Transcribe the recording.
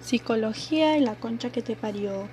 Psicología y la concha que te parió.